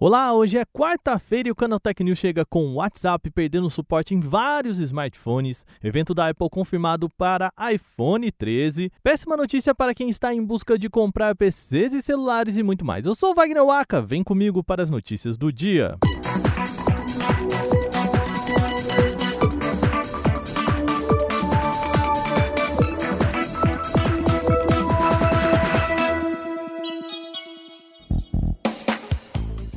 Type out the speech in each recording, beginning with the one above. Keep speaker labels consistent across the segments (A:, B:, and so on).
A: Olá, hoje é quarta-feira e o Canaltech News chega com o WhatsApp perdendo suporte em vários smartphones, evento da Apple confirmado para iPhone 13, péssima notícia para quem está em busca de comprar PCs e celulares e muito mais. Eu sou Wagner Waka, vem comigo para as notícias do dia.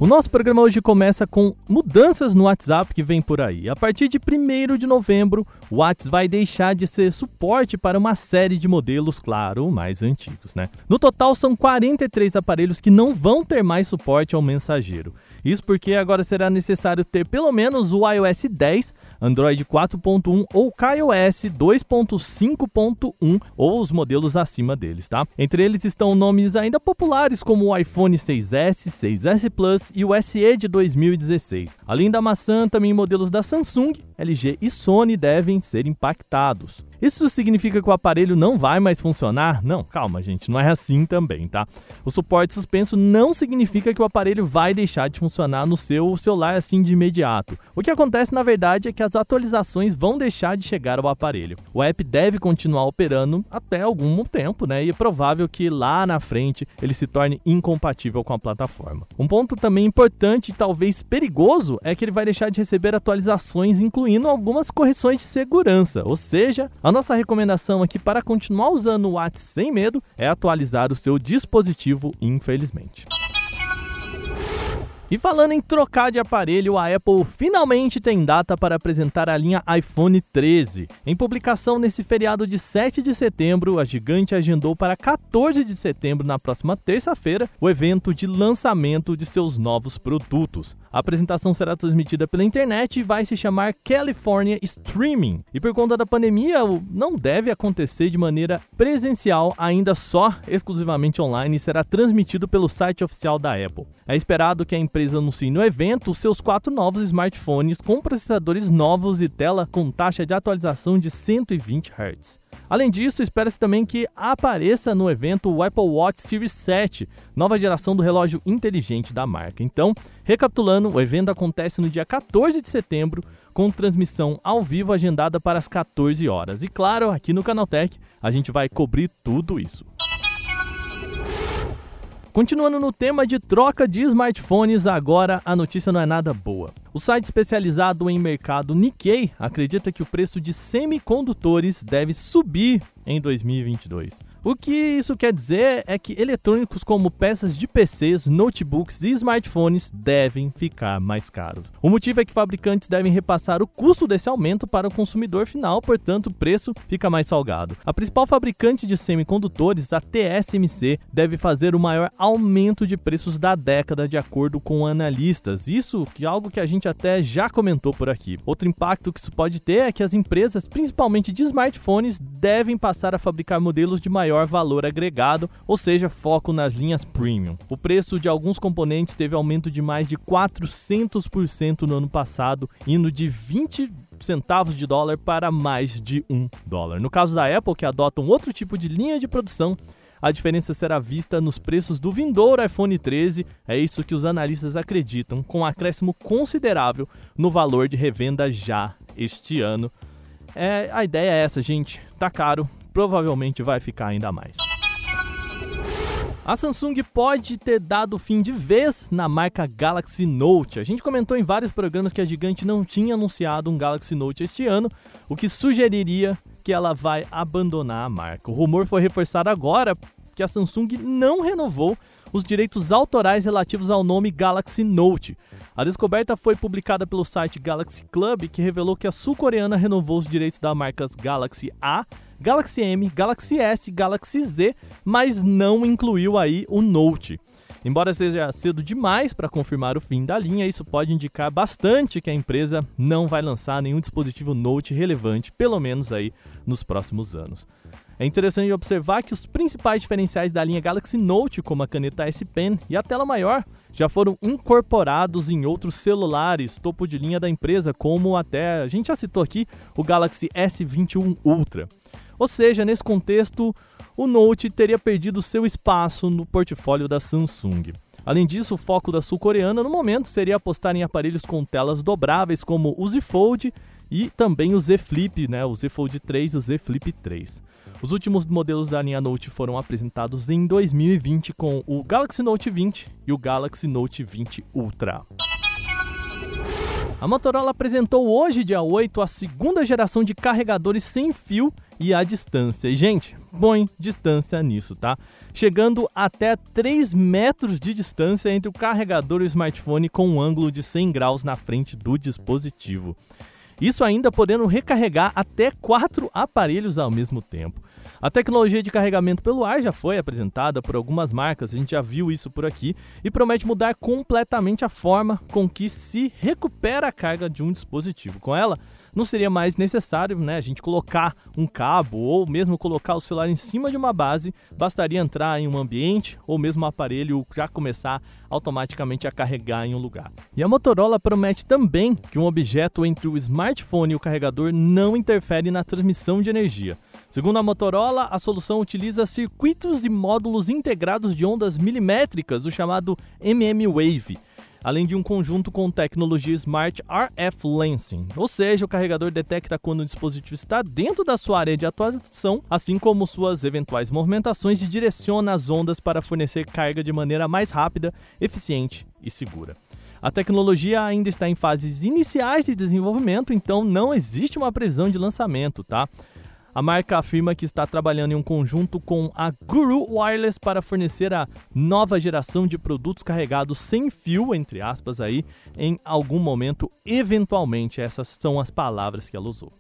A: O nosso programa hoje começa com mudanças no WhatsApp que vem por aí. A partir de 1 de novembro, o WhatsApp vai deixar de ser suporte para uma série de modelos, claro, mais antigos, né? No total, são 43 aparelhos que não vão ter mais suporte ao mensageiro. Isso porque agora será necessário ter pelo menos o iOS 10, Android 4.1 ou KaiOS 2.5.1 ou os modelos acima deles, tá? Entre eles estão nomes ainda populares como o iPhone 6S, 6S Plus e o SE de 2016. Além da maçã, também modelos da Samsung, LG e Sony devem ser impactados. Isso significa que o aparelho não vai mais funcionar? Não, calma, gente, não é assim também, tá? O suporte suspenso não significa que o aparelho vai deixar de funcionar no seu celular assim de imediato. O que acontece, na verdade, é que as atualizações vão deixar de chegar ao aparelho. O app deve continuar operando até algum tempo, né? E é provável que lá na frente ele se torne incompatível com a plataforma. Um ponto também importante e talvez perigoso é que ele vai deixar de receber atualizações, incluindo algumas correções de segurança, ou seja, a a nossa recomendação aqui para continuar usando o WhatsApp sem medo é atualizar o seu dispositivo, infelizmente. E falando em trocar de aparelho, a Apple finalmente tem data para apresentar a linha iPhone 13. Em publicação nesse feriado de 7 de setembro, a gigante agendou para 14 de setembro, na próxima terça-feira, o evento de lançamento de seus novos produtos. A apresentação será transmitida pela internet e vai se chamar California Streaming. E por conta da pandemia, não deve acontecer de maneira presencial, ainda só exclusivamente online e será transmitido pelo site oficial da Apple. É esperado que a empresa anuncie no evento seus quatro novos smartphones com processadores novos e tela com taxa de atualização de 120 Hz. Além disso, espera-se também que apareça no evento o Apple Watch Series 7, nova geração do relógio inteligente da marca. Então, recapitulando, o evento acontece no dia 14 de setembro, com transmissão ao vivo agendada para as 14 horas. E claro, aqui no Canaltech a gente vai cobrir tudo isso. Continuando no tema de troca de smartphones, agora a notícia não é nada boa. O site especializado em mercado Nikkei acredita que o preço de semicondutores deve subir em 2022. O que isso quer dizer é que eletrônicos como peças de PCs, notebooks e smartphones devem ficar mais caros. O motivo é que fabricantes devem repassar o custo desse aumento para o consumidor final, portanto, o preço fica mais salgado. A principal fabricante de semicondutores, a TSMC, deve fazer o maior aumento de preços da década, de acordo com analistas. Isso é algo que a gente até já comentou por aqui. Outro impacto que isso pode ter é que as empresas, principalmente de smartphones, devem passar a fabricar modelos de maior maior valor agregado, ou seja, foco nas linhas premium. O preço de alguns componentes teve aumento de mais de 400% no ano passado, indo de 20 centavos de dólar para mais de um dólar. No caso da Apple, que adota um outro tipo de linha de produção, a diferença será vista nos preços do vindouro iPhone 13, é isso que os analistas acreditam, com um acréscimo considerável no valor de revenda já este ano. É, a ideia é essa, gente. Tá caro, provavelmente vai ficar ainda mais. A Samsung pode ter dado fim de vez na marca Galaxy Note. A gente comentou em vários programas que a gigante não tinha anunciado um Galaxy Note este ano, o que sugeriria que ela vai abandonar a marca. O rumor foi reforçado agora que a Samsung não renovou os direitos autorais relativos ao nome Galaxy Note. A descoberta foi publicada pelo site Galaxy Club, que revelou que a sul-coreana renovou os direitos das marcas Galaxy A Galaxy M, Galaxy S, Galaxy Z, mas não incluiu aí o Note. Embora seja cedo demais para confirmar o fim da linha, isso pode indicar bastante que a empresa não vai lançar nenhum dispositivo Note relevante, pelo menos aí nos próximos anos. É interessante observar que os principais diferenciais da linha Galaxy Note, como a caneta S Pen e a tela maior, já foram incorporados em outros celulares topo de linha da empresa, como até a gente já citou aqui o Galaxy S21 Ultra. Ou seja, nesse contexto, o Note teria perdido seu espaço no portfólio da Samsung. Além disso, o foco da sul-coreana no momento seria apostar em aparelhos com telas dobráveis como o Z Fold e também o Z Flip, né, o Z Fold 3 e o Z Flip 3. Os últimos modelos da linha Note foram apresentados em 2020 com o Galaxy Note 20 e o Galaxy Note 20 Ultra. A Motorola apresentou hoje, dia 8, a segunda geração de carregadores sem fio e à distância. E, gente, põe distância nisso, tá? Chegando até 3 metros de distância entre o carregador e o smartphone com um ângulo de 100 graus na frente do dispositivo. Isso ainda podendo recarregar até quatro aparelhos ao mesmo tempo. A tecnologia de carregamento pelo ar já foi apresentada por algumas marcas, a gente já viu isso por aqui, e promete mudar completamente a forma com que se recupera a carga de um dispositivo. Com ela, não seria mais necessário né, a gente colocar um cabo ou mesmo colocar o celular em cima de uma base, bastaria entrar em um ambiente ou mesmo o aparelho já começar automaticamente a carregar em um lugar. E a Motorola promete também que um objeto entre o smartphone e o carregador não interfere na transmissão de energia. Segundo a Motorola, a solução utiliza circuitos e módulos integrados de ondas milimétricas, o chamado MM-Wave, além de um conjunto com tecnologia Smart RF Lensing, ou seja, o carregador detecta quando o dispositivo está dentro da sua área de atuação, assim como suas eventuais movimentações e direciona as ondas para fornecer carga de maneira mais rápida, eficiente e segura. A tecnologia ainda está em fases iniciais de desenvolvimento, então não existe uma previsão de lançamento, tá? A marca afirma que está trabalhando em um conjunto com a Guru Wireless para fornecer a nova geração de produtos carregados sem fio, entre aspas aí, em algum momento, eventualmente. Essas são as palavras que ela usou.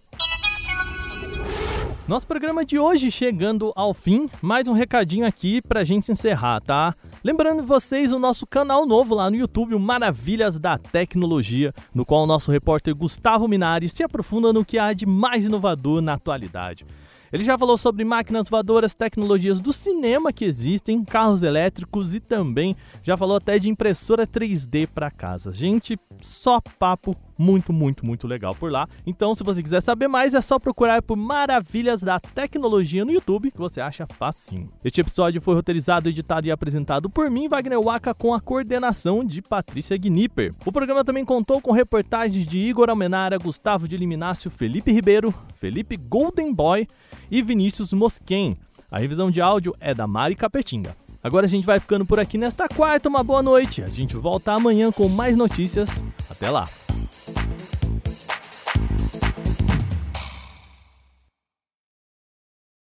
A: Nosso programa de hoje chegando ao fim, mais um recadinho aqui pra gente encerrar, tá? Lembrando vocês o nosso canal novo lá no YouTube, Maravilhas da Tecnologia, no qual o nosso repórter Gustavo Minari se aprofunda no que há de mais inovador na atualidade. Ele já falou sobre máquinas voadoras, tecnologias do cinema que existem, carros elétricos e também já falou até de impressora 3D para casa. Gente, só papo muito, muito, muito legal por lá. Então, se você quiser saber mais, é só procurar por Maravilhas da Tecnologia no YouTube, que você acha facinho. Este episódio foi roteirizado, editado e apresentado por mim, Wagner Waka, com a coordenação de Patrícia Gnipper. O programa também contou com reportagens de Igor Almenara, Gustavo de Liminácio, Felipe Ribeiro, Felipe Golden Boy e Vinícius Mosquen. A revisão de áudio é da Mari Capetinga. Agora a gente vai ficando por aqui nesta quarta. Uma boa noite. A gente volta amanhã com mais notícias. Até lá.